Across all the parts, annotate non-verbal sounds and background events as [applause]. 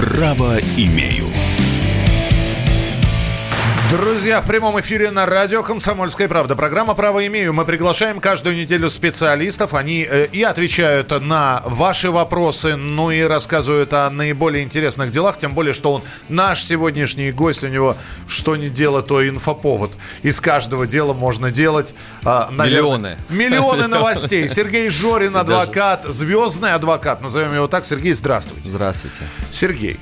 Право имею. Друзья, в прямом эфире на радио «Комсомольская правда». Программа «Право имею». Мы приглашаем каждую неделю специалистов. Они э, и отвечают на ваши вопросы, ну и рассказывают о наиболее интересных делах. Тем более, что он наш сегодняшний гость. У него что не дело, то инфоповод. Из каждого дела можно делать... Э, наверное, миллионы. Миллионы новостей. [laughs] Сергей Жорин, адвокат, звездный адвокат. Назовем его так. Сергей, здравствуйте. Здравствуйте. Сергей,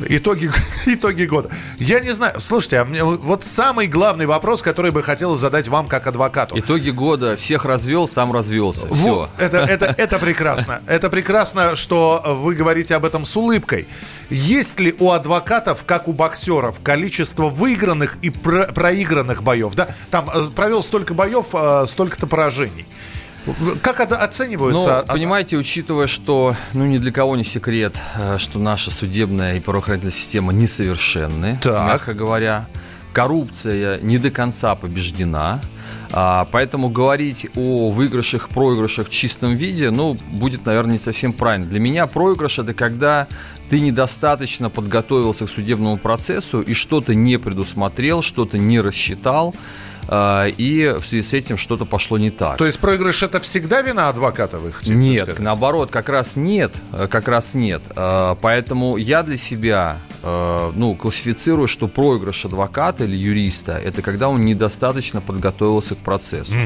Итоги, [laughs] итоги года. Я не знаю. Слушайте, а мне вот самый главный вопрос, который бы хотел задать вам как адвокату. Итоги года. Всех развел, сам развелся. Вот, Все. Это, это, это прекрасно. [laughs] Это прекрасно, что вы говорите об этом с улыбкой. Есть ли у адвокатов, как у боксеров, количество выигранных и про проигранных боев? Да? Там э, провел столько боев, э, столько-то поражений. Как это оценивается? Ну, понимаете, учитывая, что ну, ни для кого не секрет, э, что наша судебная и правоохранительная система несовершенны, так. мягко говоря. Коррупция не до конца побеждена. А, поэтому говорить о выигрышах, проигрышах в чистом виде, ну, будет, наверное, не совсем правильно. Для меня проигрыш – это когда ты недостаточно подготовился к судебному процессу и что-то не предусмотрел, что-то не рассчитал, и в связи с этим что-то пошло не так. То есть проигрыш это всегда вина адвоката, вы хотите Нет, сказать? наоборот, как раз нет, э, как раз нет. А, поэтому я для себя э, ну, классифицирую, что проигрыш адвоката или юриста это когда он недостаточно подготовился к процессу. Угу.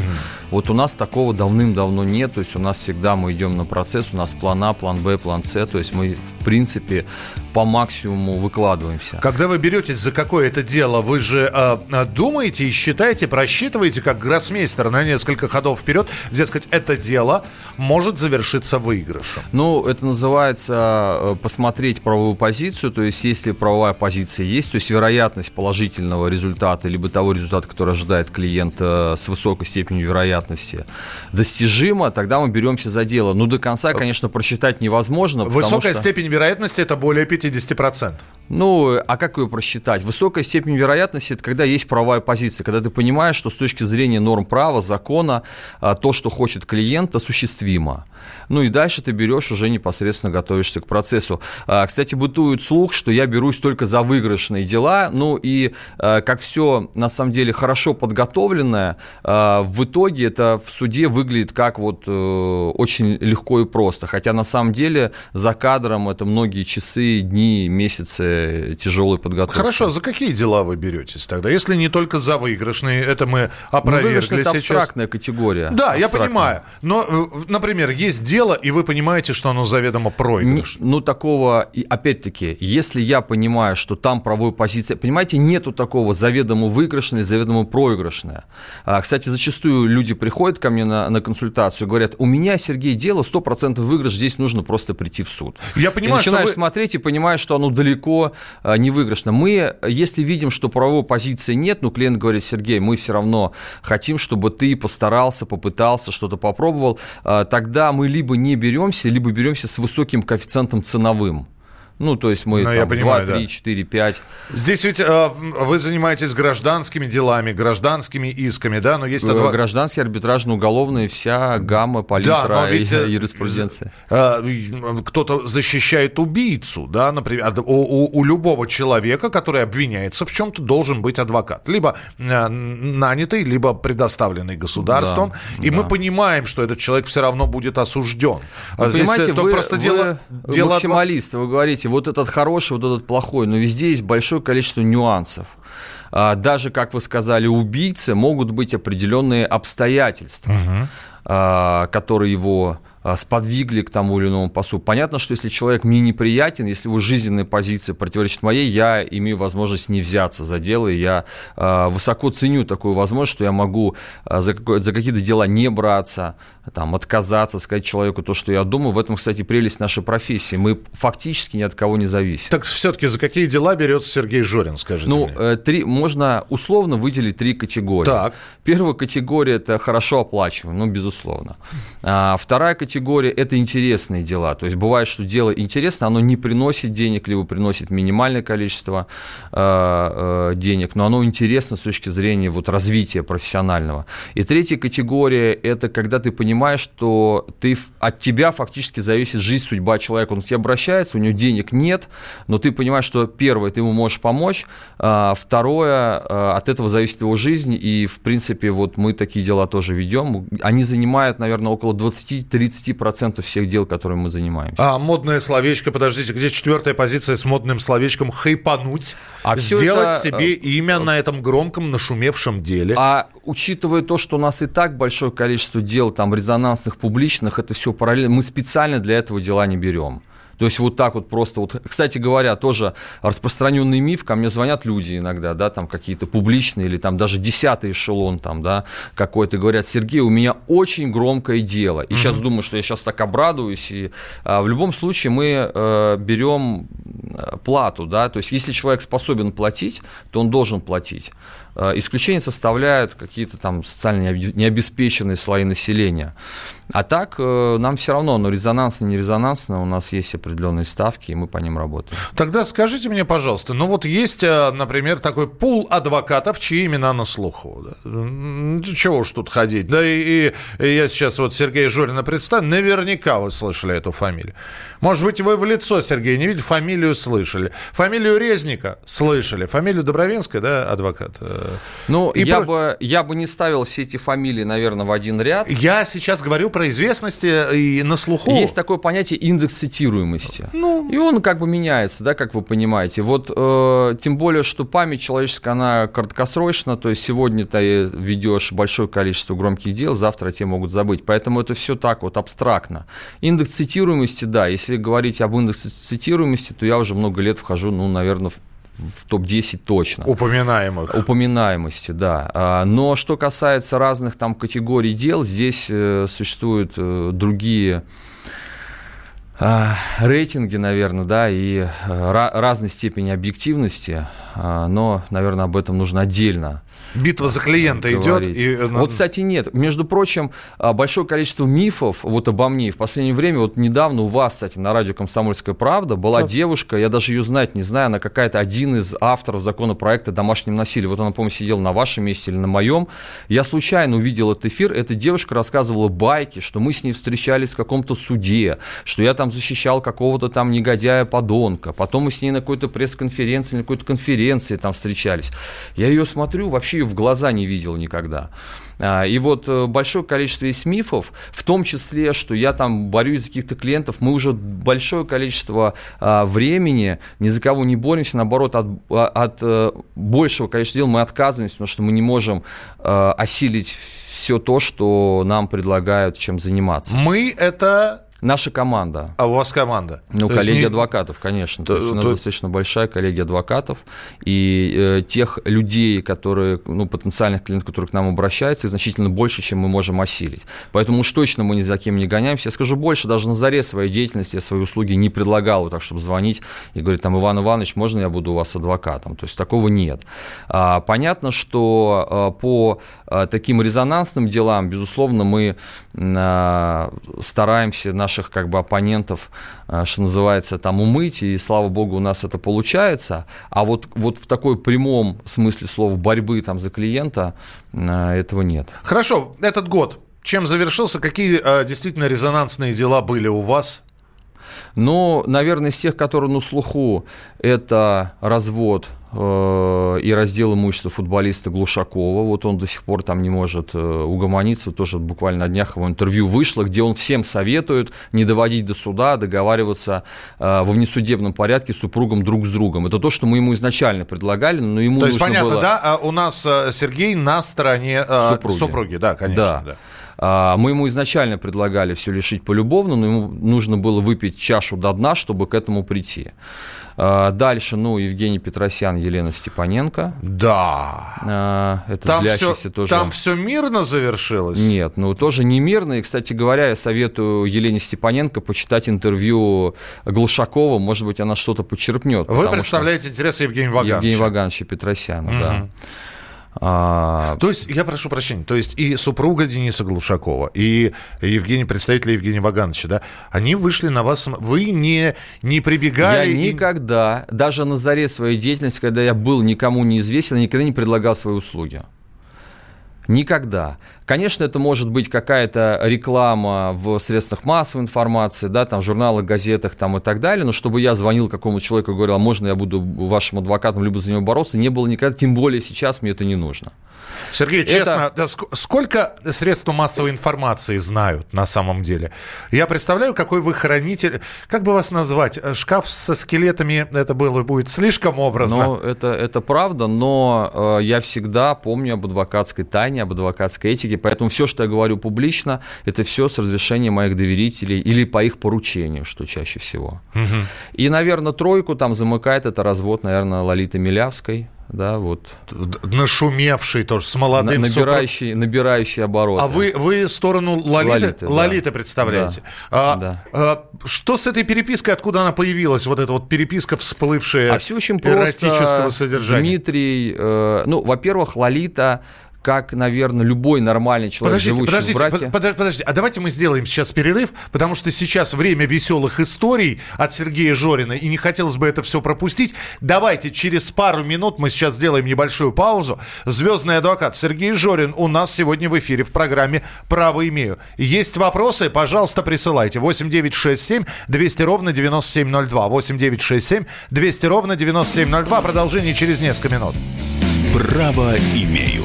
Вот у нас такого давным-давно нет, то есть у нас всегда мы идем на процесс, у нас план А, план Б, план С, то есть мы в принципе по максимуму выкладываемся. Когда вы беретесь за какое-то дело, вы же э, думаете и считаете просчитываете как гроссмейстер на несколько ходов вперед, дескать, это дело может завершиться выигрышем? Ну, это называется э, посмотреть правовую позицию, то есть если правовая позиция есть, то есть вероятность положительного результата, либо того результата, который ожидает клиент э, с высокой степенью вероятности, достижима, тогда мы беремся за дело. Ну, до конца, конечно, просчитать невозможно. Высокая что... степень вероятности – это более 50%. Ну, а как ее просчитать? Высокая степень вероятности – это когда есть правовая позиция, когда ты понимаешь, что с точки зрения норм права, закона, а, то, что хочет клиент, осуществимо. Ну и дальше ты берешь уже непосредственно готовишься к процессу. А, кстати, бытует слух, что я берусь только за выигрышные дела. Ну и а, как все на самом деле хорошо подготовленное, в итоге это в суде выглядит как вот э, очень легко и просто. Хотя на самом деле за кадром это многие часы, дни, месяцы тяжелой подготовки. Хорошо, за какие дела вы беретесь тогда? Если не только за выигрышные, это мы опровергли ну, это сейчас. абстрактная категория. Да, абстрактная. я понимаю. Но, э, например, есть дело, и вы понимаете, что оно заведомо проигрышное. Ну, такого, опять-таки, если я понимаю, что там правовая позиция, понимаете, нету такого заведомо выигрышное, заведомо проигрышное. А, кстати, зачастую люди приходят ко мне на, на консультацию и говорят, у меня, Сергей, дело 100% выигрыш, здесь нужно просто прийти в суд. Я понимаю, и начинаешь что вы... смотреть и понимаешь, что оно далеко а, невыигрышно. Мы, если видим, что правовой позиции нет, ну, клиент говорит, Сергей, мы все равно хотим, чтобы ты постарался, попытался, что-то попробовал, а, тогда мы либо не беремся, либо беремся с высоким коэффициентом ценовым. Ну, то есть мы ну, там, я понимаю, 2, 3, да. 4, 5. Здесь ведь э, вы занимаетесь гражданскими делами, гражданскими исками, да? Но есть э, адвок... Гражданские, арбитражные, уголовные, вся гамма, палитра да, но ведь, [laughs] и э, юриспруденция. Э, кто-то защищает убийцу, да, например, у, у, у любого человека, который обвиняется в чем-то, должен быть адвокат. Либо э, нанятый, либо предоставленный государством. Да, и да. мы понимаем, что этот человек все равно будет осужден. Вы Здесь понимаете, вы, просто вы дело, дело максималист, вы говорите, вот этот хороший, вот этот плохой, но везде есть большое количество нюансов. А, даже, как вы сказали, убийцы могут быть определенные обстоятельства, угу. которые его сподвигли к тому или иному поступку. Понятно, что если человек мне неприятен, если его жизненная позиция противоречит моей, я имею возможность не взяться за дело, и я э, высоко ценю такую возможность, что я могу э, за, за какие-то дела не браться, там, отказаться, сказать человеку то, что я думаю. В этом, кстати, прелесть нашей профессии. Мы фактически ни от кого не зависим. Так все-таки за какие дела берется Сергей Жорин, скажите Ну, мне? Э, три, можно условно выделить три категории. Так. Первая категория – это хорошо оплачиваемый, ну, безусловно. А, вторая категория категория – это интересные дела. То есть бывает, что дело интересно, оно не приносит денег, либо приносит минимальное количество э, э, денег, но оно интересно с точки зрения вот, развития профессионального. И третья категория – это когда ты понимаешь, что ты, от тебя фактически зависит жизнь, судьба человека. Он к тебе обращается, у него денег нет, но ты понимаешь, что первое, ты ему можешь помочь, а второе, э, от этого зависит его жизнь, и, в принципе, вот мы такие дела тоже ведем. Они занимают, наверное, около 20-30% всех дел, которыми мы занимаемся. А модное словечко, подождите, где четвертая позиция с модным словечком «хайпануть», а сделать это... себе э, имя на этом громком нашумевшем деле? А учитывая то, что у нас и так большое количество дел, там, резонансных, публичных, это все параллельно, мы специально для этого дела не берем. То есть вот так вот просто вот, кстати говоря, тоже распространенный миф, ко мне звонят люди иногда, да, там какие-то публичные или там даже десятый эшелон там, да, какой-то, говорят, Сергей, у меня очень громкое дело. И mm-hmm. сейчас думаю, что я сейчас так обрадуюсь. И а, в любом случае мы э, берем э, плату, да, то есть если человек способен платить, то он должен платить. Э, исключение составляют какие-то там социально необеспеченные слои населения. А так э, нам все равно, но резонансно, не резонансно, у нас есть определенные ставки, и мы по ним работаем. Тогда скажите мне, пожалуйста, ну вот есть, э, например, такой пул адвокатов, чьи имена на слуху. Да? Чего уж тут ходить. Да и, и я сейчас вот Сергея Жорина представлю, наверняка вы слышали эту фамилию. Может быть, вы в лицо Сергея не видели, фамилию слышали. Фамилию Резника слышали. Фамилию Добровенская, да, адвокат? Ну, и я, про... бы, я бы не ставил все эти фамилии, наверное, в один ряд. Я сейчас говорю про известности и на слуху. Есть такое понятие индекс цитируемости. Ну... И он как бы меняется, да, как вы понимаете. Вот э, тем более, что память человеческая, она краткосрочна, то есть сегодня ты ведешь большое количество громких дел, завтра те могут забыть. Поэтому это все так вот абстрактно. Индекс цитируемости, да, если говорить об индексе цитируемости, то я уже много лет вхожу, ну, наверное, в в топ-10 точно. Упоминаемых. Упоминаемости, да. А, но что касается разных там категорий дел, здесь э, существуют э, другие а, рейтинги, наверное, да, и э, разной степени объективности, а, но, наверное, об этом нужно отдельно Битва за клиента идет. И... Вот, кстати, нет. Между прочим, а, большое количество мифов вот обо мне в последнее время, вот недавно у вас, кстати, на радио «Комсомольская правда» была как? девушка, я даже ее знать не знаю, она какая-то один из авторов законопроекта о домашнем насилии. Вот она, по-моему, сидела на вашем месте или на моем. Я случайно увидел этот эфир. Эта девушка рассказывала байки, что мы с ней встречались в каком-то суде, что я там защищал какого-то там негодяя-подонка. Потом мы с ней на какой-то пресс-конференции, на какой-то конференции там встречались. Я ее смотрю, вообще ее в глаза не видел никогда. А, и вот э, большое количество есть мифов, в том числе, что я там борюсь за каких-то клиентов, мы уже большое количество а, времени ни за кого не боремся, наоборот, от, а, от э, большего количества дел мы отказываемся, потому что мы не можем осилить все то, что нам предлагают, чем заниматься. Мы это Наша команда. А у вас команда? Ну, коллеги не... адвокатов, конечно. То, то есть у нас то... достаточно большая коллегия адвокатов. И э, тех людей, которые, ну, потенциальных клиентов, которые к нам обращаются, значительно больше, чем мы можем осилить. Поэтому уж точно мы ни за кем не гоняемся. Я скажу больше, даже на заре своей деятельности я свои услуги не предлагал, вот так, чтобы звонить и говорить, там, Иван Иванович, можно я буду у вас адвокатом? То есть такого нет. А, понятно, что а, по а, таким резонансным делам, безусловно, мы а, стараемся на наших как бы оппонентов, э, что называется, там умыть, и слава богу, у нас это получается. А вот, вот в такой прямом смысле слова борьбы там за клиента э, этого нет. Хорошо, этот год чем завершился? Какие э, действительно резонансные дела были у вас? Ну, наверное, из тех, которые на слуху, это развод Э, и раздел имущества футболиста Глушакова. Вот он до сих пор там не может э, угомониться. Тоже буквально на днях его интервью вышло, где он всем советует не доводить до суда, договариваться э, во внесудебном порядке с супругом друг с другом. Это то, что мы ему изначально предлагали, но ему То есть, понятно, было... да, а у нас Сергей на стороне супруги. супруги, да, конечно. Да. да. А, мы ему изначально предлагали все лишить полюбовно, но ему нужно было выпить чашу до дна, чтобы к этому прийти. А, дальше, ну, Евгений Петросян, Елена Степаненко. Да. А, это там все, тоже... Там все мирно завершилось? Нет, ну, тоже не мирно. И, кстати говоря, я советую Елене Степаненко почитать интервью Глушакова. Может быть, она что-то почерпнет. Вы представляете интересы Евгения Вагановича? Евгения Вагановича Петросяна, угу. да. А... То есть, я прошу прощения, то есть и супруга Дениса Глушакова, и Евгений, представитель Евгения Вагановича, да, они вышли на вас, вы не, не прибегали? Я никогда, и... даже на заре своей деятельности, когда я был никому неизвестен, я никогда не предлагал свои услуги. Никогда. Конечно, это может быть какая-то реклама в средствах массовой информации, да, там, в журналах, газетах там, и так далее, но чтобы я звонил какому-то человеку и говорил, а можно я буду вашим адвокатом, либо за него бороться, не было никогда, тем более сейчас мне это не нужно. Сергей, честно, это... да, сколько средств массовой информации знают на самом деле? Я представляю, какой вы хранитель. Как бы вас назвать? Шкаф со скелетами это было будет слишком образно. Ну, это, это правда, но э, я всегда помню об адвокатской тайне, об адвокатской этике, поэтому все, что я говорю публично, это все с разрешения моих доверителей или по их поручению, что чаще всего. Угу. И, наверное, тройку там замыкает это развод, наверное, Лолиты Милявской да, вот. Нашумевший тоже, с молодым набирающий, супруг... набирающий обороты. А вы, вы сторону Лолиты, Лолиты, Лолиты да. представляете. Да. А, да. А, что с этой перепиской, откуда она появилась, вот эта вот переписка всплывшая а все очень просто. содержания? Дмитрий, э, ну, во-первых, Лолита как, наверное, любой нормальный человек, подождите, живущий подождите, в браке. Под, подождите, а давайте мы сделаем сейчас перерыв, потому что сейчас время веселых историй от Сергея Жорина, и не хотелось бы это все пропустить. Давайте через пару минут мы сейчас сделаем небольшую паузу. Звездный адвокат Сергей Жорин у нас сегодня в эфире в программе «Право имею». Есть вопросы? Пожалуйста, присылайте. 8967 200 ровно 9702. 8967 200 ровно 9702. Продолжение через несколько минут. «Право имею».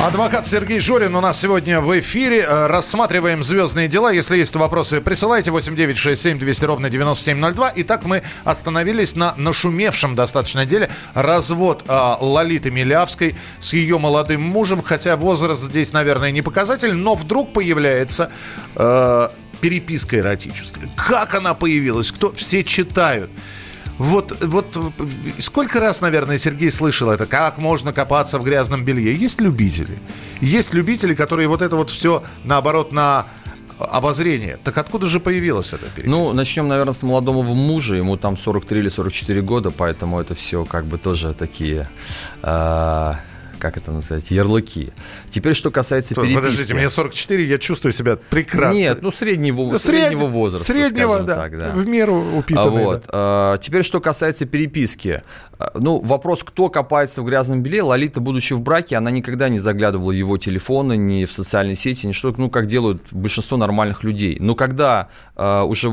Адвокат Сергей Жорин у нас сегодня в эфире. Э, рассматриваем звездные дела. Если есть вопросы, присылайте 8967 200 ровно 9702. Итак, мы остановились на нашумевшем достаточно деле развод э, Лолиты Милявской с ее молодым мужем. Хотя возраст здесь, наверное, не показатель, но вдруг появляется э, переписка эротическая. Как она появилась? Кто? Все читают. Вот, вот сколько раз, наверное, Сергей слышал это, как можно копаться в грязном белье. Есть любители. Есть любители, которые вот это вот все, наоборот, на обозрение. Так откуда же появилась эта переписка? Ну, начнем, наверное, с молодого мужа. Ему там 43 или 44 года, поэтому это все как бы тоже такие... Э- как это называть, ярлыки. Теперь, что касается То, переписки. Подождите, мне 44, я чувствую себя прекрасно. Нет, ну среднего, да, среднего возраста, Среднего, да, так, да, в меру упитанный. Вот. Да. А, теперь, что касается переписки. А, ну, вопрос, кто копается в грязном белье. Лолита, будучи в браке, она никогда не заглядывала в его телефоны, ни в социальные сети, ни что, ну, как делают большинство нормальных людей. Но когда а, уже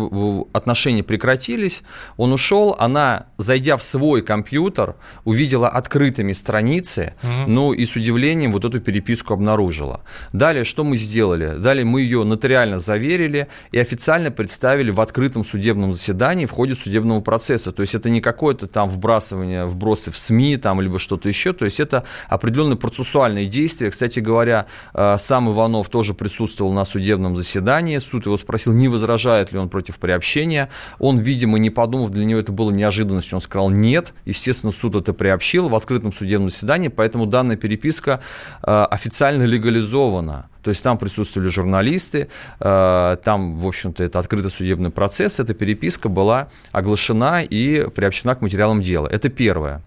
отношения прекратились, он ушел, она, зайдя в свой компьютер, увидела открытыми страницы, угу ну и с удивлением вот эту переписку обнаружила. Далее, что мы сделали? Далее мы ее нотариально заверили и официально представили в открытом судебном заседании в ходе судебного процесса. То есть это не какое-то там вбрасывание, вбросы в СМИ там, либо что-то еще. То есть это определенные процессуальные действия. Кстати говоря, э, сам Иванов тоже присутствовал на судебном заседании. Суд его спросил, не возражает ли он против приобщения. Он, видимо, не подумав, для него это было неожиданностью. Он сказал нет. Естественно, суд это приобщил в открытом судебном заседании, поэтому данная переписка э, официально легализована. То есть там присутствовали журналисты, э, там, в общем-то, это открытый судебный процесс, эта переписка была оглашена и приобщена к материалам дела. Это первое.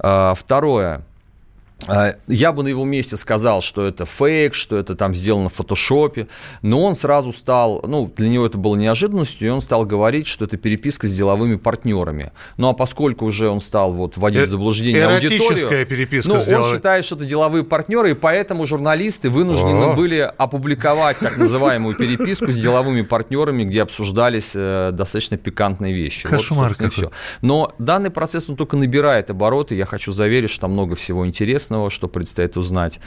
Э, второе. А, я бы на его месте сказал, что это фейк, что это там сделано в фотошопе, но он сразу стал, ну, для него это было неожиданностью, и он стал говорить, что это переписка с деловыми партнерами. Ну, а поскольку уже он стал вот вводить в заблуждение аудиторию... переписка ну, он считает, что это деловые партнеры, и поэтому журналисты вынуждены О. были опубликовать так называемую переписку с деловыми партнерами, где обсуждались э, достаточно пикантные вещи. Кошмар вот, все. Но данный процесс, он только набирает обороты, я хочу заверить, что там много всего интересного интересного, что предстоит узнать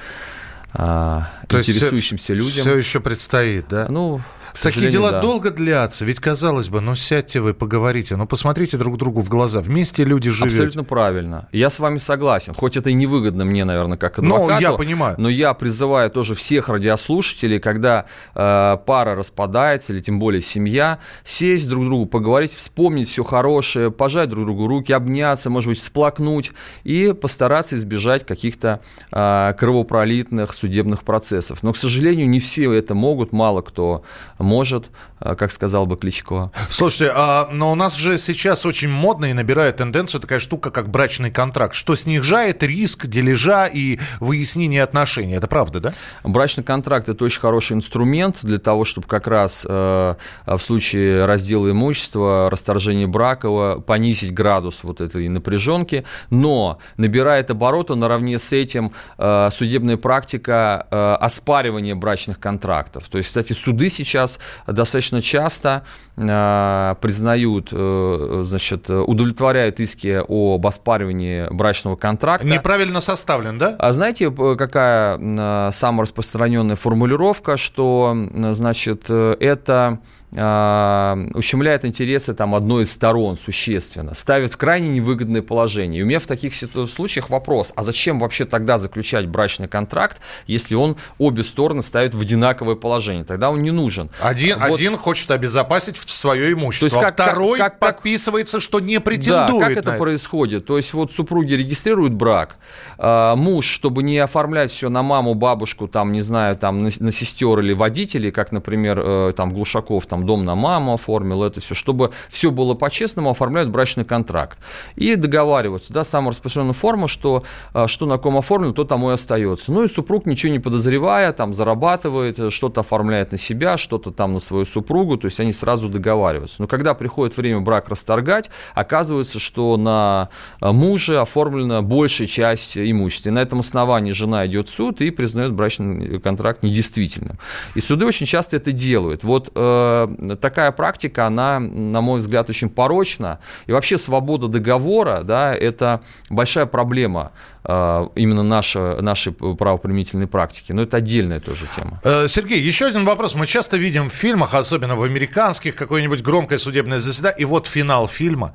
а, интересующимся есть людям. Все еще предстоит, да? Ну, Такие дела да. долго длятся. Ведь, казалось бы, ну сядьте вы, поговорите, ну посмотрите друг другу в глаза. Вместе люди живут. Абсолютно правильно. Я с вами согласен. Хоть это и невыгодно мне, наверное, как адвокату. Ну, я понимаю. Но я призываю тоже всех радиослушателей, когда э, пара распадается, или тем более семья, сесть друг другу, поговорить, вспомнить все хорошее, пожать друг другу руки, обняться, может быть, сплакнуть и постараться избежать каких-то э, кровопролитных судебных процессов. Но, к сожалению, не все это могут, мало кто может, э, как сказал бы Кличко. Слушайте, а, но у нас же сейчас очень модно и набирает тенденцию такая штука, как брачный контракт, что снижает риск дележа и выяснения отношений. Это правда, да? Брачный контракт – это очень хороший инструмент для того, чтобы как раз э, в случае раздела имущества, расторжения брака понизить градус вот этой напряженки, но набирает обороты наравне с этим э, судебная практика э, оспаривания брачных контрактов. То есть, кстати, суды сейчас сейчас достаточно часто э, признают, э, значит, удовлетворяют иски об оспаривании брачного контракта. Неправильно составлен, да? А знаете, какая э, самая распространенная формулировка, что, значит, это ущемляет интересы там, одной из сторон существенно, ставит в крайне невыгодное положение. И у меня в таких случаях вопрос, а зачем вообще тогда заключать брачный контракт, если он обе стороны ставит в одинаковое положение? Тогда он не нужен. Один, вот. один хочет обезопасить свое имущество, То есть как, а второй как, как, подписывается, что не претендует Да, как это, это происходит? То есть вот супруги регистрируют брак, а, муж, чтобы не оформлять все на маму, бабушку, там, не знаю, там, на, на сестер или водителей, как, например, э, там, Глушаков, там, там дом на маму оформил, это все, чтобы все было по-честному, оформляют брачный контракт. И договариваются, да, самая распространенная форма, что, а, что на ком оформлено, то тому и остается. Ну и супруг, ничего не подозревая, там зарабатывает, что-то оформляет на себя, что-то там на свою супругу, то есть они сразу договариваются. Но когда приходит время брак расторгать, оказывается, что на а, муже оформлена большая часть имущества. И на этом основании жена идет в суд и признает брачный контракт недействительным. И суды очень часто это делают. Вот э, такая практика, она, на мой взгляд, очень порочна. И вообще свобода договора, да, это большая проблема э, именно наша, нашей правоприменительной практики. Но это отдельная тоже тема. Э, Сергей, еще один вопрос. Мы часто видим в фильмах, особенно в американских, какое-нибудь громкое судебное заседание, и вот финал фильма,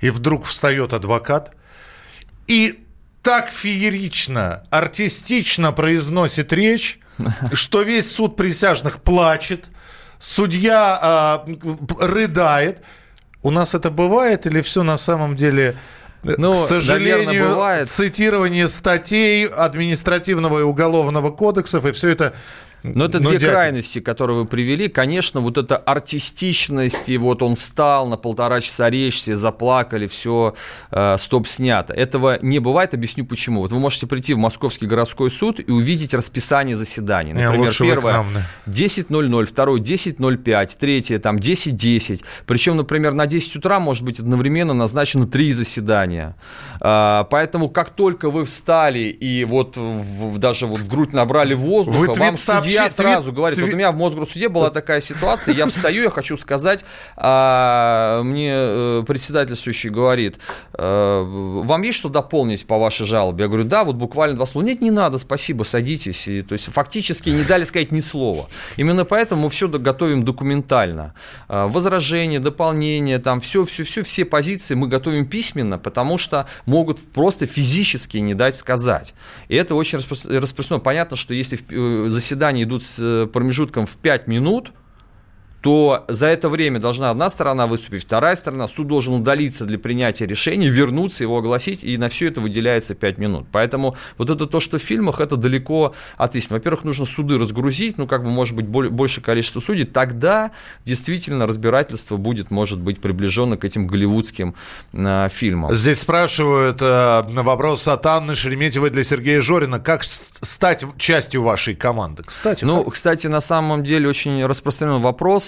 и вдруг встает адвокат, и так феерично, артистично произносит речь, [laughs] что весь суд присяжных плачет, судья э, рыдает. У нас это бывает или все на самом деле... Э, ну, к сожалению, наверное, бывает. цитирование статей административного и уголовного кодексов, и все это но это ну, две дядя. крайности, которые вы привели. Конечно, вот эта артистичность, и вот он встал на полтора часа речь, все заплакали, все, э, стоп, снято. Этого не бывает, объясню почему. Вот вы можете прийти в Московский городской суд и увидеть расписание заседаний. Например, не, первое 10.00, второе 10.05, третье там 10.10. Причем, например, на 10 утра может быть одновременно назначено три заседания. Э, поэтому, как только вы встали и вот в, даже вот в грудь набрали воздуха, вы вам судья сразу говорит, вот у меня в Мосгорсуде была такая ситуация, я встаю, я хочу сказать, а мне э, председательствующий говорит, э, вам есть что дополнить по вашей жалобе? Я говорю, да, вот буквально два слова. Нет, не надо, спасибо, садитесь. И, то есть фактически не дали сказать ни слова. Именно поэтому мы все готовим документально. Э, возражения, дополнения, там все, все, все, все позиции мы готовим письменно, потому что могут просто физически не дать сказать. И это очень распространено. Понятно, что если заседание идут с э, промежутком в 5 минут, то за это время должна одна сторона выступить, вторая сторона, суд должен удалиться для принятия решения, вернуться, его огласить, и на все это выделяется 5 минут. Поэтому вот это то, что в фильмах, это далеко от истины. Во-первых, нужно суды разгрузить, ну, как бы, может быть, больше количество судей, тогда действительно разбирательство будет, может быть, приближено к этим голливудским э, фильмам. Здесь спрашивают э, вопрос от Анны Шереметьевой для Сергея Жорина. Как стать частью вашей команды? Кстати, ну, как? кстати, на самом деле очень распространенный вопрос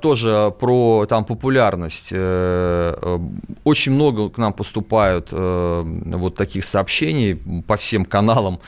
тоже про там популярность. Э, э, очень много к нам поступают э, вот таких сообщений по всем каналам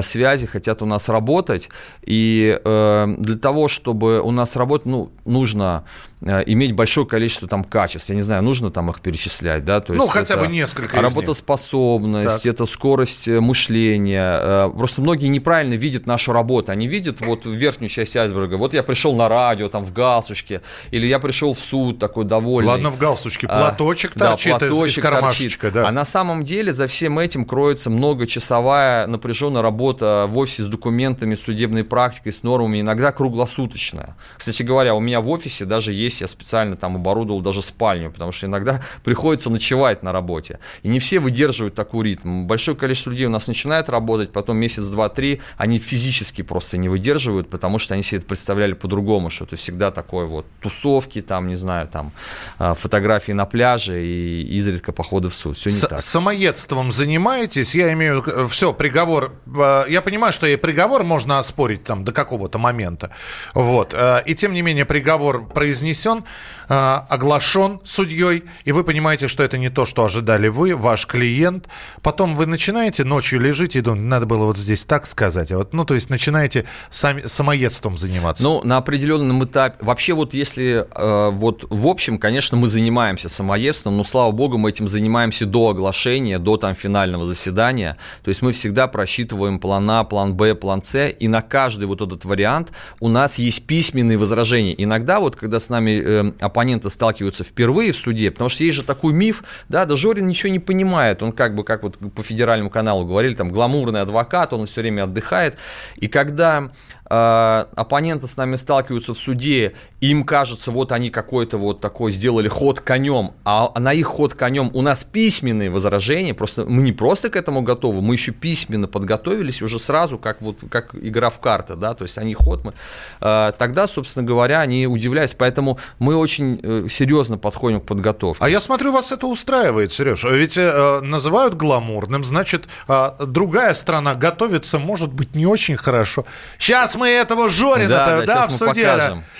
связи, хотят у нас работать. И для того, чтобы у нас работать, ну, нужно иметь большое количество там качеств. Я не знаю, нужно там их перечислять, да? То ну, есть ну, хотя бы несколько Работоспособность, это скорость мышления. Просто многие неправильно видят нашу работу. Они видят вот верхнюю часть айсберга. Вот я пришел на радио, там, в галстучке, или я пришел в суд такой довольный. Ладно, в галстучке. А, платочек а, торчит да, платочек из, кармашечка. Торчит. Да. А на самом деле за всем этим кроется многочасовая напряженная работа в офисе с документами, судебной практикой, с нормами, иногда круглосуточная. Кстати говоря, у меня в офисе даже есть я специально там оборудовал даже спальню, потому что иногда [laughs] приходится ночевать на работе. И не все выдерживают такой ритм. Большое количество людей у нас начинает работать, потом месяц, два, три, они физически просто не выдерживают, потому что они себе это представляли по-другому, что это всегда такое вот тусовки, там, не знаю, там, а, фотографии на пляже и изредка походы в суд. Все не С- так. Самоедством занимаетесь? Я имею виду, все, приговор. А, я понимаю, что и приговор можно оспорить там до какого-то момента. Вот. А, и тем не менее приговор произнесен э, оглашен судьей, и вы понимаете, что это не то, что ожидали вы, ваш клиент. Потом вы начинаете ночью лежите и думаете, надо было вот здесь так сказать. А вот, ну, то есть начинаете сами, самоедством заниматься. Ну, на определенном этапе. Вообще вот если э, вот в общем, конечно, мы занимаемся самоедством, но, слава богу, мы этим занимаемся до оглашения, до там финального заседания. То есть мы всегда просчитываем план А, план Б, план С, и на каждый вот этот вариант у нас есть письменные возражения. Иногда вот, когда с нами э, оппоненты сталкиваются впервые в суде, потому что есть же такой миф, да, да Жорин ничего не понимает, он как бы, как вот по федеральному каналу говорили, там, гламурный адвокат, он все время отдыхает, и когда оппоненты с нами сталкиваются в суде, им кажется, вот они какой-то вот такой сделали ход конем, а на их ход конем у нас письменные возражения, просто мы не просто к этому готовы, мы еще письменно подготовились уже сразу, как вот как игра в карты, да, то есть они ход мы, э, тогда, собственно говоря, они удивляются, поэтому мы очень э, серьезно подходим к подготовке. А я смотрю, вас это устраивает, Сереж, ведь э, называют гламурным, значит, э, другая страна готовится, может быть, не очень хорошо. Сейчас мы этого Жорина, да, да, да в суде,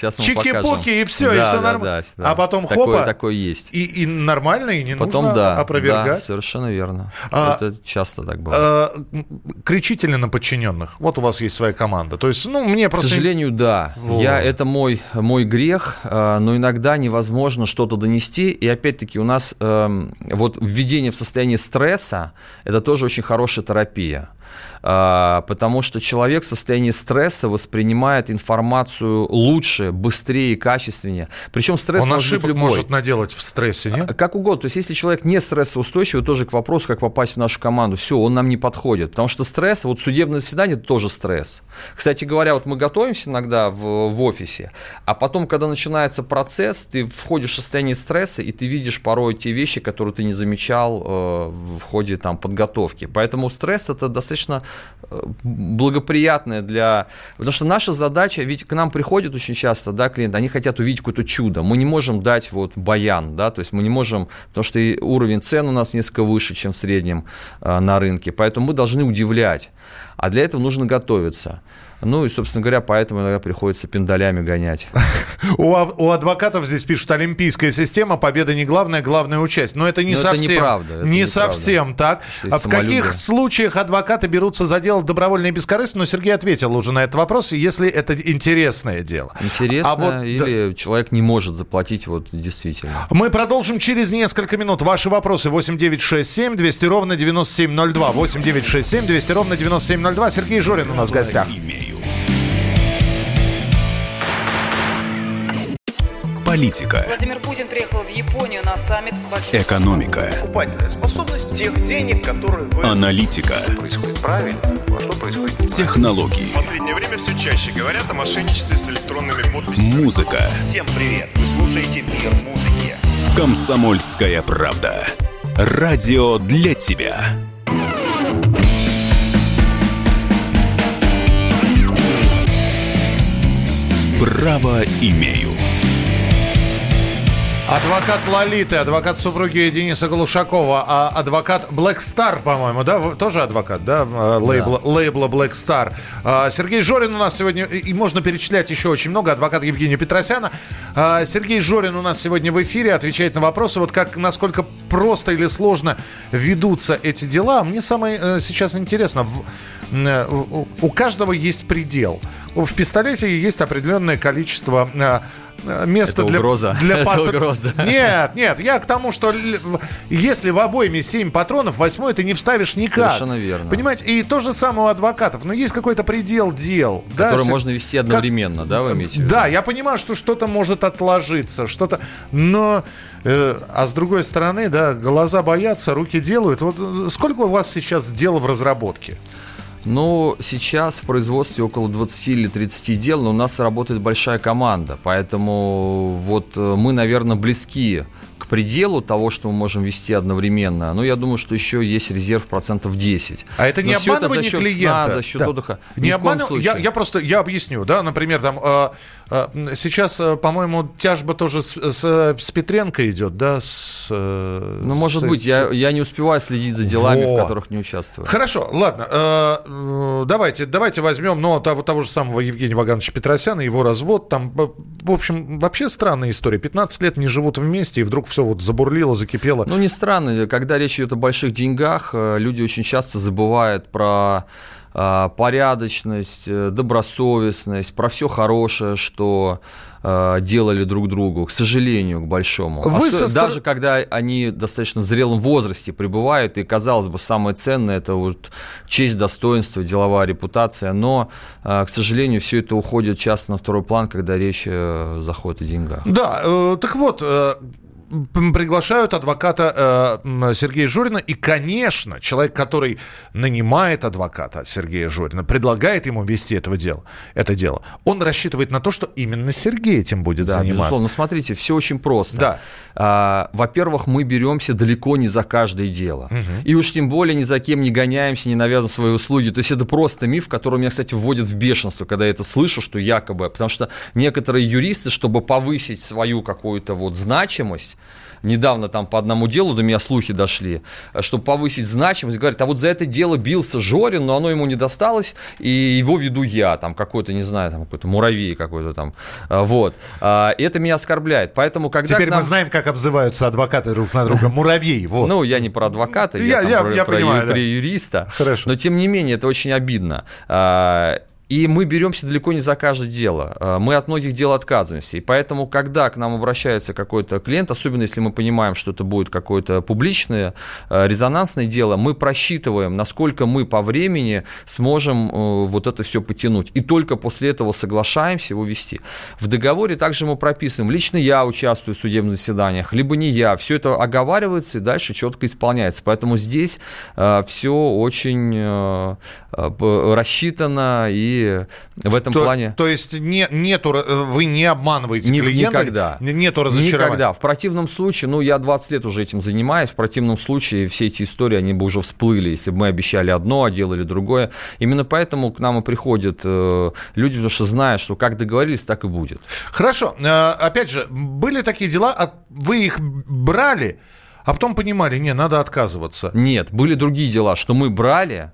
мы чики-пуки и все, да, и все да, нормально. Да, да. А потом такое, хопа. Такое есть. И, и нормально, и не потом, нужно да, опровергать. Да, совершенно верно. А, Это часто так бывает. А, кричите ли на подчиненных? Вот у вас есть своя команда. То есть, ну, мне просто... К сожалению, да. Вот. Я, это мой, мой грех, а, но иногда невозможно что-то донести. И опять-таки у нас э, вот введение в состояние стресса – это тоже очень хорошая терапия. А, потому что человек в состоянии стресса воспринимает информацию лучше, быстрее, качественнее. Причем стресс Он может ошибок любой. может наделать в стрессе, нет? А, как угодно. То есть, если человек не стрессоустойчивый, тоже к вопросу, как попасть в нашу команду, все, он нам не подходит. Потому что стресс, вот судебное заседание – это тоже стресс. Кстати говоря, вот мы готовимся иногда в, в офисе, а потом, когда начинается процесс, ты входишь в состояние стресса, и ты видишь порой те вещи, которые ты не замечал э, в ходе там, подготовки. Поэтому стресс – это достаточно благоприятное для... Потому что наша задача, ведь к нам приходят очень часто, да, клиенты, они хотят увидеть какое-то чудо. Мы не можем дать вот баян, да, то есть мы не можем, потому что уровень цен у нас несколько выше, чем в среднем э, на рынке, поэтому мы должны удивлять. А для этого нужно готовиться. Ну и, собственно говоря, поэтому иногда приходится пиндалями гонять. [laughs] У, у адвокатов здесь пишут, олимпийская система, победа не главная, главное участие. Но это не Но совсем. Это неправда. Это не неправда. совсем так. А в каких случаях адвокаты берутся за дело добровольно и бескорыстно? Но Сергей ответил уже на этот вопрос, если это интересное дело. Интересно а вот, или да. человек не может заплатить вот действительно. Мы продолжим через несколько минут. Ваши вопросы 8967 200 ровно 9702. 8967 200 ровно 9702. Сергей Жорин у нас в гостях. Политика. Владимир Путин приехал в Японию на саммит большой... Экономика. Покупательная способность тех денег, которые вы... Аналитика. Что происходит правильно, а что происходит Технологии. В последнее время все чаще говорят о мошенничестве с электронными подписями. Музыка. Всем привет! Вы слушаете «Мир музыки». Комсомольская правда. Радио для тебя. Право имею. Адвокат Лолиты, адвокат супруги Дениса Глушакова, а адвокат Black Star, по-моему, да? Вы тоже адвокат, да? А, лейбла, да. лейбла Black Star. А, Сергей Жорин у нас сегодня, и можно перечислять еще очень много, адвокат Евгения Петросяна. А, Сергей Жорин у нас сегодня в эфире, отвечает на вопросы, вот как, насколько просто или сложно ведутся эти дела. Мне самое э, сейчас интересно, э, у каждого есть предел. В пистолете есть определенное количество э, место это для... Угроза. [laughs] для это угроза. Нет, нет, я к тому, что если в обойме 7 патронов, восьмой ты не вставишь никак. Совершенно верно. Понимаете, и то же самое у адвокатов. Но есть какой-то предел дел. Который да, можно вести одновременно, как... да, вы имеете? Да, я понимаю, что что-то может отложиться, что-то... Но... Э, а с другой стороны, да, глаза боятся, руки делают. Вот э, сколько у вас сейчас дел в разработке? Ну, сейчас в производстве около 20 или 30 дел, но у нас работает большая команда, поэтому вот э, мы, наверное, близки к пределу того, что мы можем вести одновременно. Но я думаю, что еще есть резерв процентов 10. А это не Но обманывание это за счет клиента? Сна, за счет да. отдыха. Не обманывание. Я, я просто я объясню, да, например, там э, сейчас, э, по-моему, тяжба тоже с, с, с Петренко идет, да, с. Э, ну, может с, быть, с... я я не успеваю следить за делами, Во. в которых не участвую. Хорошо, ладно, э, э давайте давайте возьмем, ну того того же самого Евгения Вагановича Петросяна, его развод, там, в общем, вообще странная история. 15 лет не живут вместе и вдруг все вот забурлило, закипело. Ну, не странно. Когда речь идет о больших деньгах, э, люди очень часто забывают про э, порядочность, э, добросовестность, про все хорошее, что делали друг другу, к сожалению, к большому. Вы Осо... со... Даже когда они в достаточно зрелом возрасте пребывают, и, казалось бы, самое ценное – это вот честь, достоинство, деловая репутация, но, к сожалению, все это уходит часто на второй план, когда речь заходит о деньгах. Да, э, так вот, э, приглашают адвоката э, Сергея Журина, и, конечно, человек, который нанимает адвоката Сергея Журина, предлагает ему вести этого дела, это дело, он рассчитывает на то, что именно Сергей этим будет да, заниматься. Безусловно, смотрите, все очень просто. Да. А, во-первых, мы беремся далеко не за каждое дело. Угу. И уж тем более ни за кем не гоняемся, не навязываем свои услуги. То есть это просто миф, который меня, кстати, вводит в бешенство, когда я это слышу, что якобы... Потому что некоторые юристы, чтобы повысить свою какую-то вот значимость, недавно там по одному делу до меня слухи дошли, чтобы повысить значимость, говорят, а вот за это дело бился Жорин, но оно ему не досталось, и его веду я, там какой-то, не знаю, там какой-то муравей какой-то там, а, вот. А, это меня оскорбляет, поэтому когда... Теперь нам... мы знаем, как обзываются адвокаты друг на друга, муравей, вот. Ну, я не про адвоката, я, я, там, я, про, я про, понимаю, про, да. юриста, Хорошо. но тем не менее это очень обидно. А, и мы беремся далеко не за каждое дело. Э, мы от многих дел отказываемся. И поэтому, когда к нам обращается какой-то клиент, особенно если мы понимаем, что это будет какое-то публичное, э, резонансное дело, мы просчитываем, насколько мы по времени сможем э, вот это все потянуть. И только после этого соглашаемся его вести. В договоре также мы прописываем, лично я участвую в судебных заседаниях, либо не я. Все это оговаривается и дальше четко исполняется. Поэтому здесь все очень рассчитано и в этом то, плане... То есть не, нету, вы не обманываете не, клиента? Никогда. Нету разочарования? Никогда. В противном случае, ну, я 20 лет уже этим занимаюсь, в противном случае все эти истории, они бы уже всплыли, если бы мы обещали одно, а делали другое. Именно поэтому к нам и приходят э, люди, потому что знают, что как договорились, так и будет. Хорошо. Э, опять же, были такие дела, а вы их брали, а потом понимали, не, надо отказываться. Нет, были другие дела, что мы брали,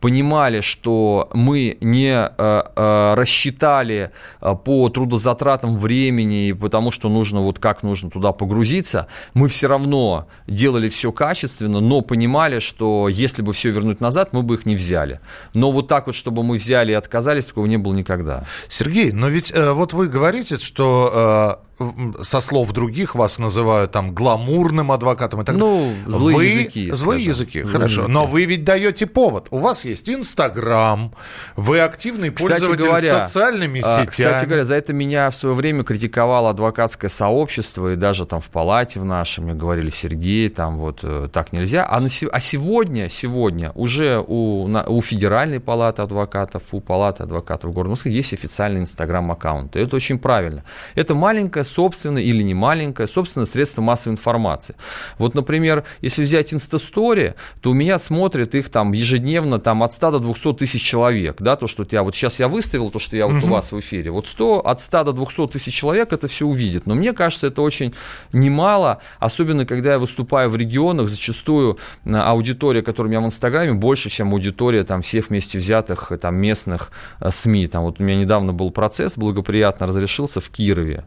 понимали, что мы не э, э, рассчитали э, по трудозатратам времени, потому что нужно вот как нужно туда погрузиться, мы все равно делали все качественно, но понимали, что если бы все вернуть назад, мы бы их не взяли. Но вот так вот, чтобы мы взяли и отказались, такого не было никогда. Сергей, но ведь э, вот вы говорите, что э, со слов других вас называют там гламурным адвокатом и так далее. Ну, злые вы... языки. Злые скажем. языки, злые хорошо. Языки. Но вы ведь даете повод. У вас есть Инстаграм, вы активный пользователь говоря, социальными а, сетями. Кстати говоря, за это меня в свое время критиковало адвокатское сообщество, и даже там в палате в нашей мне говорили, Сергей, там вот э, так нельзя. А, на, а сегодня, сегодня уже у, на, у Федеральной палаты адвокатов, у палаты адвокатов города Москвы есть официальный Инстаграм-аккаунт. Это очень правильно. Это маленькое собственное или не маленькое собственное средство массовой информации. Вот, например, если взять Инстастори, то у меня смотрят их там ежедневно там, от 100 до 200 тысяч человек. Да, то, что я вот сейчас я выставил, то, что я вот угу. у вас в эфире. Вот 100, от 100 до 200 тысяч человек это все увидит. Но мне кажется, это очень немало, особенно когда я выступаю в регионах, зачастую аудитория, которая у меня в Инстаграме, больше, чем аудитория там всех вместе взятых там местных э, СМИ. Там вот у меня недавно был процесс, благоприятно разрешился в Кирове.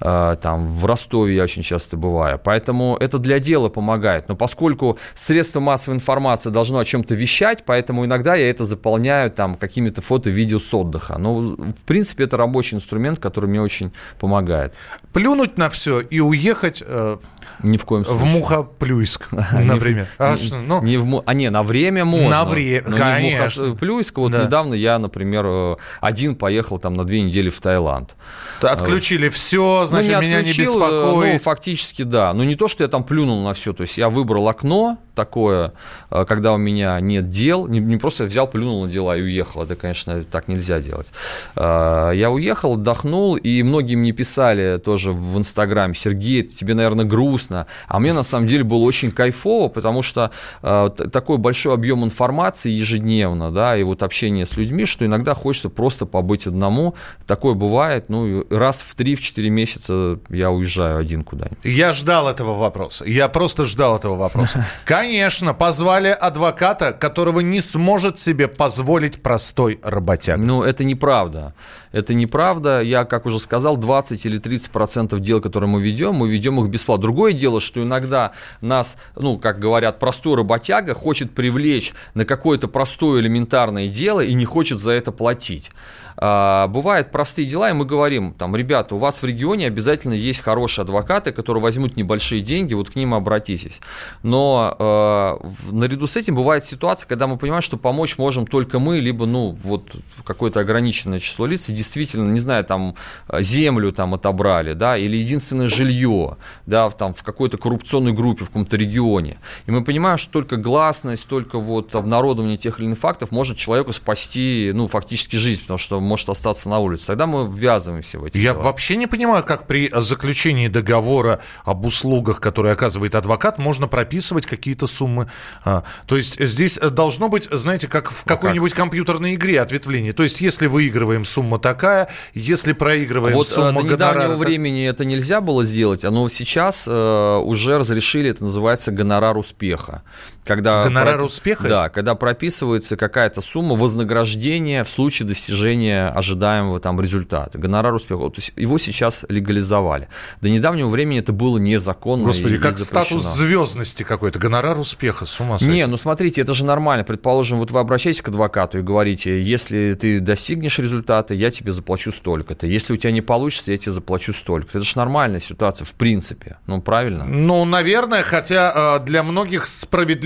Э, там в Ростове я очень часто бываю. Поэтому это для дела помогает. Но поскольку средства массовой информации должно о чем-то вещать, поэтому иногда я это заполняю там какими-то фото, видео с отдыха. Но в принципе это рабочий инструмент, который мне очень помогает. Плюнуть на все и уехать э, ни в коем случае. [laughs] В Мухоплюйск, например. А, ну, не в, а не, на время можно. На время, конечно. Мухоплюйск. Вот недавно я, например, э, один поехал там на две недели в Таиланд. Отключили все, значит, ну, меня не беспокоит. Ну, фактически, да. Но не то, что я там плюнул на все. То есть я выбрал окно такое, э, когда у меня нет дел. Не, не просто взял, плюнул на дела и уехал. Это, конечно, так нельзя делать. Э, я уехал, отдохнул, и многие мне писали тоже в Инстаграме, Сергей, тебе, наверное, грустно. А мне, на самом деле, было очень кайфово, потому что э, такой большой объем информации ежедневно, да, и вот общение с людьми, что иногда хочется просто побыть одному. Такое бывает, ну, раз в 3-4 месяца я уезжаю один куда-нибудь. Я ждал этого вопроса. Я просто ждал этого вопроса. [laughs] Конечно, позвали адвоката, которого не сможет себе позволить простой работяг. Ну, это неправда. Это неправда. Я, как уже сказал, 20 или 30 процентов дел, которые мы ведем, мы ведем их бесплатно. Другое дело, что иногда нас, ну, как говорят, простой работяга хочет привлечь на какое-то простое элементарное дело и не хочет за это платить. А, бывают простые дела, и мы говорим, там, ребята, у вас в регионе обязательно есть хорошие адвокаты, которые возьмут небольшие деньги, вот к ним обратитесь. Но э, наряду с этим бывает ситуация, когда мы понимаем, что помочь можем только мы, либо, ну, вот какое-то ограниченное число лиц, и действительно, не знаю, там, землю там отобрали, да, или единственное жилье, да, в, там, в какой-то коррупционной группе, в каком-то регионе. И мы понимаем, что только гласность, только вот обнародование тех или иных фактов может человеку спасти, ну, фактически жизнь, потому что может остаться на улице. Тогда мы ввязываемся в эти Я дела. вообще не понимаю, как при заключении договора об услугах, которые оказывает адвокат, можно прописывать какие-то суммы. А, то есть здесь должно быть, знаете, как в какой-нибудь компьютерной игре ответвление. То есть если выигрываем сумма такая, если проигрываем вот, сумма до гонорара... недавнего времени это нельзя было сделать, но сейчас э, уже разрешили, это называется гонорар успеха. Когда гонорар про... успеха? Да, когда прописывается какая-то сумма вознаграждения в случае достижения ожидаемого там результата. Гонорар успеха. То есть его сейчас легализовали. До недавнего времени это было незаконно. Господи, как статус звездности какой-то. Гонорар успеха, с ума сойти. Не, ну смотрите, это же нормально. Предположим, вот вы обращаетесь к адвокату и говорите, если ты достигнешь результата, я тебе заплачу столько-то. Если у тебя не получится, я тебе заплачу столько-то. Это же нормальная ситуация, в принципе. Ну, правильно? Ну, наверное, хотя э, для многих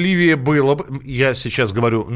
справедливее было бы, я сейчас говорю,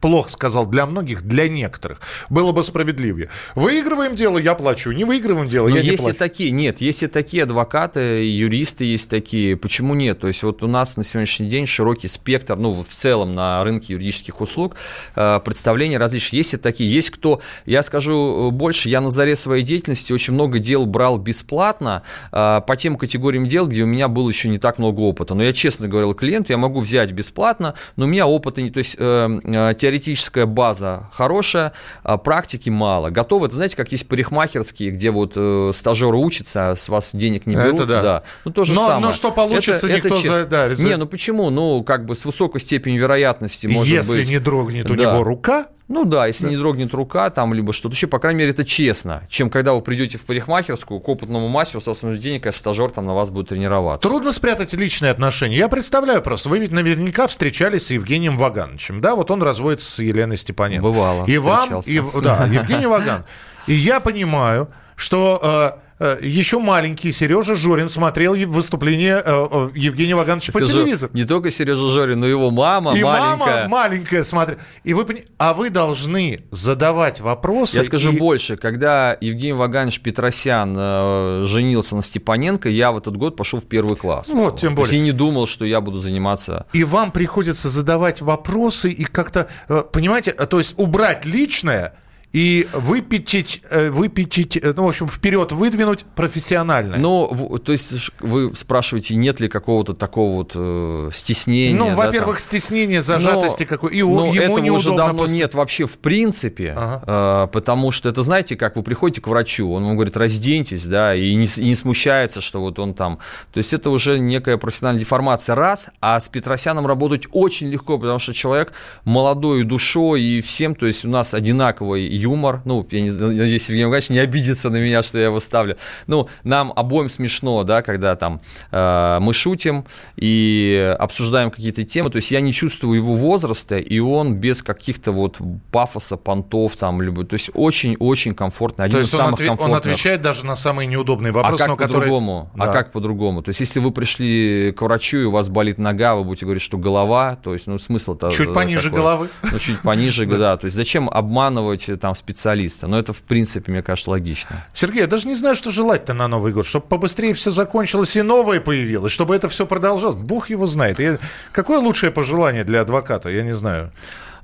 плохо сказал, для многих, для некоторых, было бы справедливее. Выигрываем дело, я плачу. Не выигрываем дело, Но я не плачу. такие, нет, если такие адвокаты, юристы есть такие, почему нет? То есть вот у нас на сегодняшний день широкий спектр, ну, в целом на рынке юридических услуг э, представления различных. Есть и такие, есть кто, я скажу э, больше, я на заре своей деятельности очень много дел брал бесплатно э, по тем категориям дел, где у меня было еще не так много опыта. Но я честно говорил клиенту, я могу взять бесплатно, но у меня опыта не, то есть теоретическая база хорошая, а практики мало. Готовы, это знаете, как есть парикмахерские, где вот э, стажеры учатся, а с вас денег не берут. Это да. да. Ну, то же но, самое. но что получится, это, никто это, за... Да, резу... Не, ну почему? Ну, как бы с высокой степенью вероятности, может Если быть... Если не дрогнет у да. него рука, ну да, если да. не дрогнет рука, там, либо что-то еще, по крайней мере, это честно, чем когда вы придете в парикмахерскую к опытному мастеру, со своим денег, а стажер там на вас будет тренироваться. Трудно спрятать личные отношения. Я представляю просто, вы ведь наверняка встречались с Евгением Вагановичем, да, вот он разводится с Еленой Степаненко. Бывало, И вам, и, да, Евгений Ваган. И я понимаю, что... Э, э, еще маленький Сережа Жорин смотрел выступление э, Евгения Вагановича по телевизору. Не только Сережа Жорин, но его мама и маленькая. мама маленькая смотрит. И вы, а вы должны задавать вопросы. Я скажу и... больше. Когда Евгений Ваганович Петросян э, женился на Степаненко, я в этот год пошел в первый класс. Вот, тем более. То есть я не думал, что я буду заниматься... И вам приходится задавать вопросы и как-то, э, понимаете, то есть убрать личное – и выпечить, э, выпечить, э, ну, в общем, вперед выдвинуть профессионально. Ну, то есть вы спрашиваете, нет ли какого-то такого вот э, стеснения? Ну, да, во-первых, там? стеснение, зажатости но, какой, и но ему этого уже давно после... нет вообще в принципе, ага. э, потому что это, знаете, как вы приходите к врачу, он вам говорит, разденьтесь, да, и не, и не смущается, что вот он там, то есть это уже некая профессиональная деформация, раз, а с Петросяном работать очень легко, потому что человек молодой душой и всем, то есть у нас одинаковый юмор. Ну, я не, надеюсь, Евгений Иванович не обидится на меня, что я его ставлю. Ну, нам обоим смешно, да, когда там э, мы шутим и обсуждаем какие-то темы. То есть я не чувствую его возраста, и он без каких-то вот пафоса, понтов там, либо, то есть очень-очень комфортный. Один то есть из он, самых отве- комфортных. он отвечает даже на самые неудобные вопросы, а как по-другому? Которые... Да. А как по-другому? То есть если вы пришли к врачу, и у вас болит нога, вы будете говорить, что голова, то есть, ну, смысл-то... Чуть пониже такой. головы. Ну, чуть пониже, да. То есть зачем обманывать там там специалиста. Но это, в принципе, мне кажется, логично. Сергей, я даже не знаю, что желать-то на Новый год. Чтобы побыстрее все закончилось и новое появилось, чтобы это все продолжалось. Бог его знает. Я... Какое лучшее пожелание для адвоката? Я не знаю.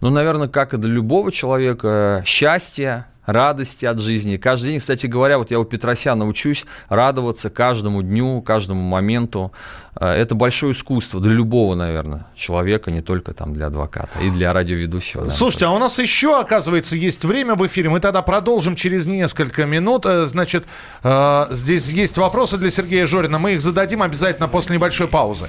Ну, наверное, как и для любого человека, счастье, радости от жизни. Каждый день, кстати говоря, вот я у Петросяна учусь радоваться каждому дню, каждому моменту. Э, это большое искусство для любого, наверное, человека, не только там для адвоката и для радиоведущего. Наверное, Слушайте, тоже. а у нас еще, оказывается, есть время в эфире. Мы тогда продолжим через несколько минут. Э, значит, э, здесь есть вопросы для Сергея Жорина. Мы их зададим обязательно после небольшой паузы.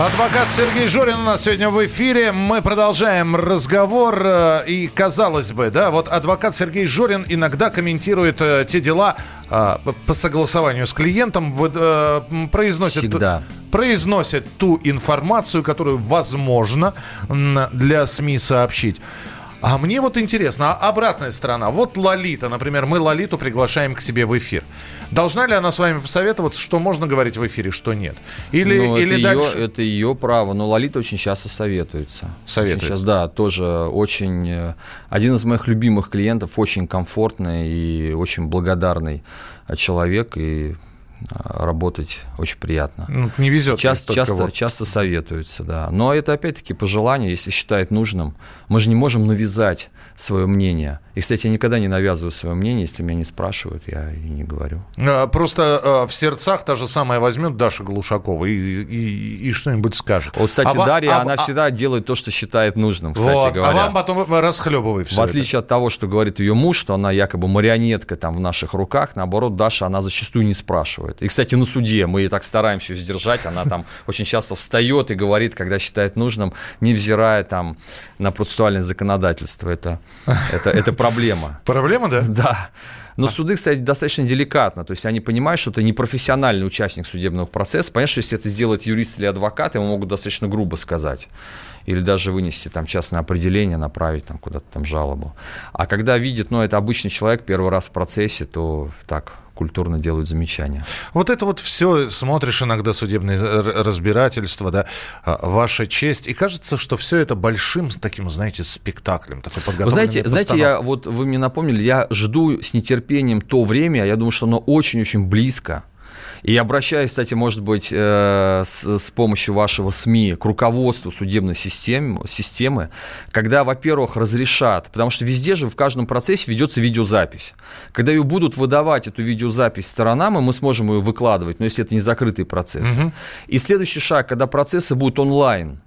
Адвокат Сергей Жорин у нас сегодня в эфире. Мы продолжаем разговор. Э, и казалось бы, да, вот адвокат Сергей Жорин иногда комментирует э, те дела э, по согласованию с клиентом, произносит, Всегда. произносит ту информацию, которую возможно для СМИ сообщить. А мне вот интересно, а обратная сторона. Вот Лолита, например, мы Лолиту приглашаем к себе в эфир. Должна ли она с вами посоветоваться, что можно говорить в эфире, что нет? Или, ну, или это, дальше... ее, это ее право, но Лолита очень часто советуется. Советуется? Сейчас, да, тоже очень... Э, один из моих любимых клиентов, очень комфортный и очень благодарный человек, и работать очень приятно. Ну, не везет. Часто, часто, часто советуются, да. Но это опять-таки пожелание, если считает нужным. Мы же не можем навязать свое мнение. И, кстати, я никогда не навязываю свое мнение, если меня не спрашивают, я и не говорю. А, просто а, в сердцах та же самая возьмет Даша Глушакова и, и, и что-нибудь скажет. Вот, кстати, а Дарья, а, она а, всегда делает то, что считает нужным, кстати вот, говоря. А вам потом расхлебывай все В отличие это. от того, что говорит ее муж, что она якобы марионетка там в наших руках, наоборот, Даша, она зачастую не спрашивает. И, кстати, на суде мы так стараемся ее сдержать, она там очень часто встает и говорит, когда считает нужным, невзирая там на процессуальное законодательство. Это, это, это проблема. [laughs] Проблема, да? Да. Но а. суды, кстати, достаточно деликатно. То есть они понимают, что это не профессиональный участник судебного процесса. Понятно, что если это сделает юрист или адвокат, ему могут достаточно грубо сказать. Или даже вынести там частное определение, направить там куда-то там жалобу. А когда видит, ну, это обычный человек первый раз в процессе, то так, культурно делают замечания. Вот это вот все, смотришь иногда судебные разбирательства, да, а, ваша честь, и кажется, что все это большим таким, знаете, спектаклем, такой Вы знаете, знаете, я вот вы мне напомнили, я жду с нетерпением то время, я думаю, что оно очень-очень близко, И обращаясь, кстати, может быть, э, с, с помощью вашего СМИ к руководству судебной системы, системы, когда, во-первых, разрешат, потому что везде же в каждом процессе ведется видеозапись. Когда ее будут выдавать, эту видеозапись сторонам, и мы сможем ее выкладывать, но если это не закрытый процесс. Угу. И следующий шаг, когда процессы будут онлайн,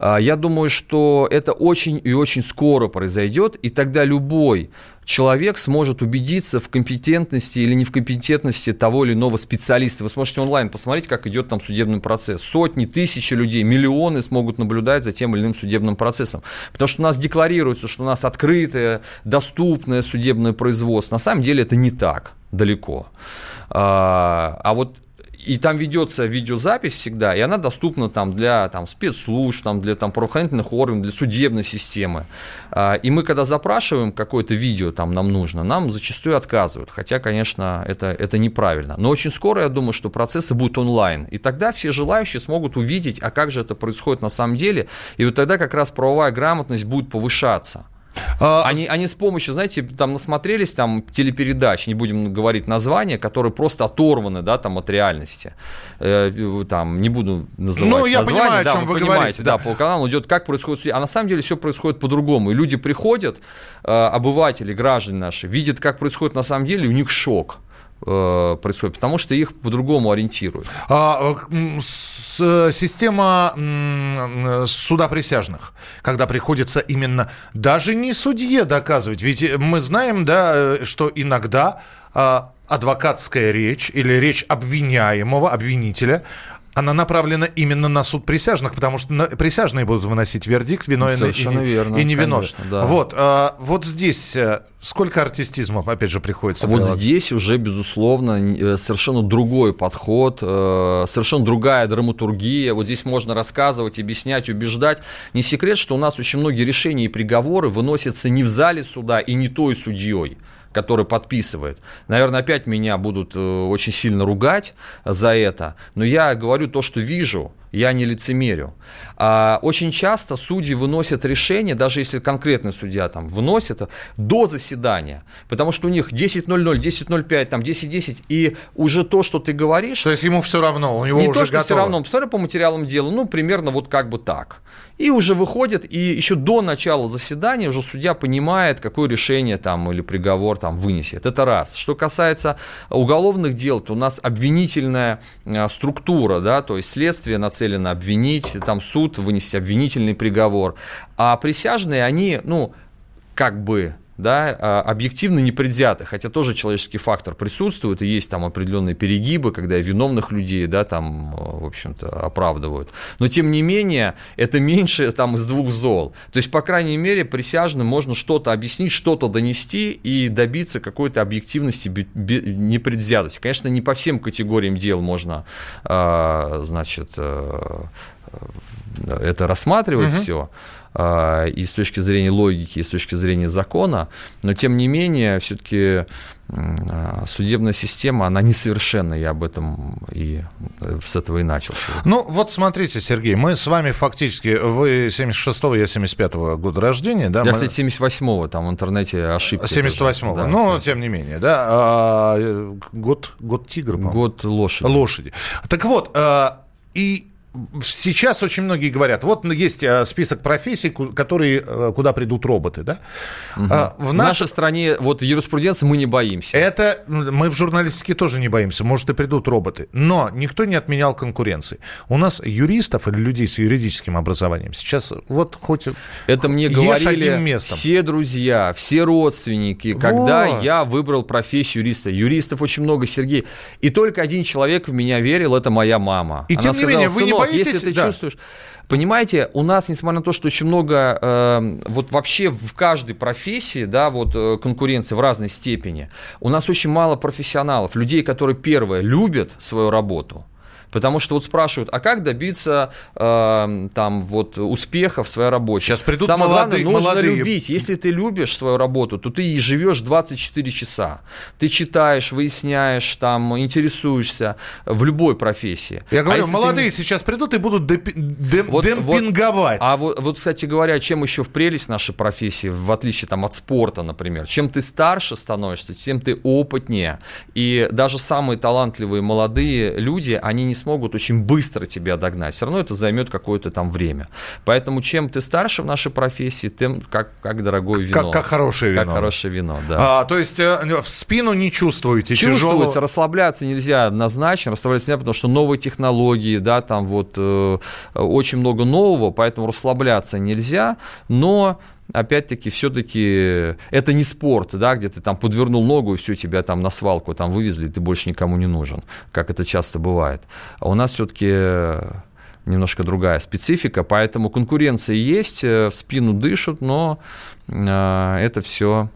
я думаю, что это очень и очень скоро произойдет, и тогда любой человек сможет убедиться в компетентности или не в компетентности того или иного специалиста. Вы сможете онлайн посмотреть, как идет там судебный процесс. Сотни, тысячи людей, миллионы смогут наблюдать за тем или иным судебным процессом. Потому что у нас декларируется, что у нас открытое, доступное судебное производство. На самом деле это не так далеко. А, а вот и там ведется видеозапись всегда, и она доступна там для там, спецслужб, там, для там, правоохранительных органов, для судебной системы. А, и мы, когда запрашиваем какое-то видео, там нам нужно, нам зачастую отказывают. Хотя, конечно, это, это неправильно. Но очень скоро, я думаю, что процессы будут онлайн. И тогда все желающие смогут увидеть, а как же это происходит на самом деле. И вот тогда как раз правовая грамотность будет повышаться. А... Они, они с помощью, знаете, там насмотрелись там телепередач, не будем говорить названия, которые просто оторваны, да, там от реальности. Э, там, не буду называть Ну, я название, понимаю, да, о чем вы, вы понимаете, говорите. Да, да, по каналу идет, как происходит, а на самом деле все происходит по-другому. И люди приходят, э, обыватели, граждане наши, видят, как происходит на самом деле, и у них шок э, происходит, потому что их по-другому ориентируют. А, с, система суда присяжных, когда приходится именно даже не судье доказывать, ведь мы знаем, да, что иногда а, адвокатская речь или речь обвиняемого, обвинителя, она направлена именно на суд присяжных, потому что присяжные будут выносить вердикт, виновен Совершенно и, верно, и не виновен. Конечно, да. Вот, а, вот здесь э, сколько артистизма, опять же, приходится Вот прилагать? здесь уже, безусловно, э, совершенно другой подход, э, совершенно другая драматургия. Вот здесь можно рассказывать, объяснять, убеждать. Не секрет, что у нас очень многие решения и приговоры выносятся не в зале суда и не той судьей который подписывает. Наверное, опять меня будут э, очень сильно ругать за это, но я говорю то, что вижу, я не лицемерю. А, очень часто судьи выносят решение, даже если конкретный судья там выносит, до заседания, потому что у них 10.00, 10.05, там 10.10, и уже то, что ты говоришь... То есть ему все равно, у него не уже то, что готово. все равно, посмотри по материалам дела, ну, примерно вот как бы так. И уже выходит, и еще до начала заседания уже судья понимает, какое решение там или приговор там вынесет. Это раз. Что касается уголовных дел, то у нас обвинительная а, структура, да, то есть следствие нацелено обвинить, там суд вынести обвинительный приговор. А присяжные, они, ну, как бы да, а, объективно непредвзяты, хотя тоже человеческий фактор присутствует, и есть там определенные перегибы, когда виновных людей, да, там, в общем-то, оправдывают. Но, тем не менее, это меньше [laughs] там из двух зол. То есть, по крайней мере, присяжным можно что-то объяснить, что-то донести и добиться какой-то объективности, непредвзятости. Конечно, не по всем категориям дел можно, а, значит, э, это рассматривать угу. все. А, и с точки зрения логики, и с точки зрения закона, но тем не менее, все-таки а, судебная система, она несовершенна, я об этом и с этого и начал. Ну, вот смотрите, Сергей, мы с вами фактически, вы 76-го, я 75-го года рождения, да? Я, мы... кстати, 78-го, там в интернете ошибки. 78-го, да, ну, тем не менее, да, а, год, год тигра, по Год лошади. Лошади. Так вот, а, и сейчас очень многие говорят, вот есть э, список профессий, которые, э, куда придут роботы, да? Угу. В, наш... в нашей стране, вот юриспруденции мы не боимся. Это, мы в журналистике тоже не боимся, может и придут роботы. Но никто не отменял конкуренции. У нас юристов или людей с юридическим образованием сейчас вот хоть Это мне говорили все друзья, все родственники, вот. когда я выбрал профессию юриста. Юристов очень много, Сергей. И только один человек в меня верил, это моя мама. И Она тем не сказала, менее, вы не боитесь? Если ты да. чувствуешь... Понимаете, у нас, несмотря на то, что очень много, э, вот вообще в каждой профессии, да, вот э, конкуренции в разной степени, у нас очень мало профессионалов, людей, которые, первое, любят свою работу, Потому что вот спрашивают, а как добиться э, там вот успеха в своей работе? Сейчас придут Самое молодые, главное, нужно молодые. любить. Если ты любишь свою работу, то ты и живешь 24 часа. Ты читаешь, выясняешь, там, интересуешься в любой профессии. Я говорю, а молодые ты... сейчас придут и будут демпи... дем... вот, демпинговать. Вот, а вот, вот, кстати говоря, чем еще в прелесть нашей профессии, в отличие там, от спорта, например, чем ты старше становишься, тем ты опытнее. И даже самые талантливые молодые люди, они не смогут очень быстро тебя догнать. Все равно это займет какое-то там время. Поэтому чем ты старше в нашей профессии, тем как, как дорогое вино. Как, как хорошее вино. Как хорошее вино, да. А, то есть э, в спину не чувствуете Чувствуется, тяжелого... расслабляться нельзя однозначно, расслабляться нельзя, потому что новые технологии, да, там вот э, очень много нового, поэтому расслабляться нельзя, но опять-таки, все-таки это не спорт, да, где ты там подвернул ногу, и все, тебя там на свалку там вывезли, ты больше никому не нужен, как это часто бывает. А у нас все-таки немножко другая специфика, поэтому конкуренция есть, э, в спину дышат, но э, это все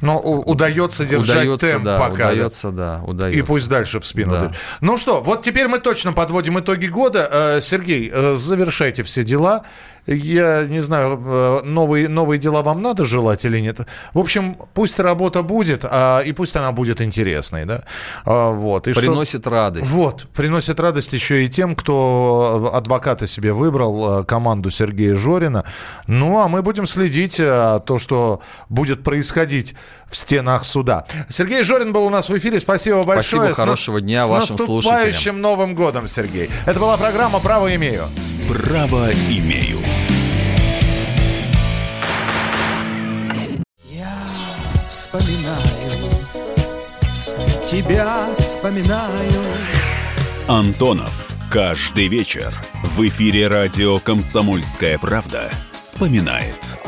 но удается держать удается, темп да, пока. Удается, да, удается. И пусть дальше в спину. Да. Ну что, вот теперь мы точно подводим итоги года. Э, Сергей, завершайте все дела. Я не знаю, э, новые, новые дела вам надо желать или нет. В общем, пусть работа будет, а, и пусть она будет интересной, да. А, вот. И приносит что, радость. Вот, приносит радость еще и тем, кто адвоката себе выбрал, э, команду Сергея Жорина. Ну, а мы будем следить э, то, что будет происходить в стенах суда. Сергей Жорин был у нас в эфире. Спасибо большое. Спасибо, хорошего дня с вашим слушателям. С наступающим Новым годом, Сергей. Это была программа «Право имею». «Право имею». вспоминаю, тебя вспоминаю. Антонов. Каждый вечер в эфире радио «Комсомольская правда» вспоминает.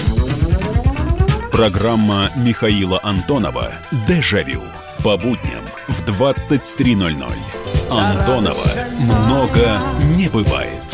Программа Михаила Антонова «Дежавю» по будням в 23.00. Антонова много не бывает.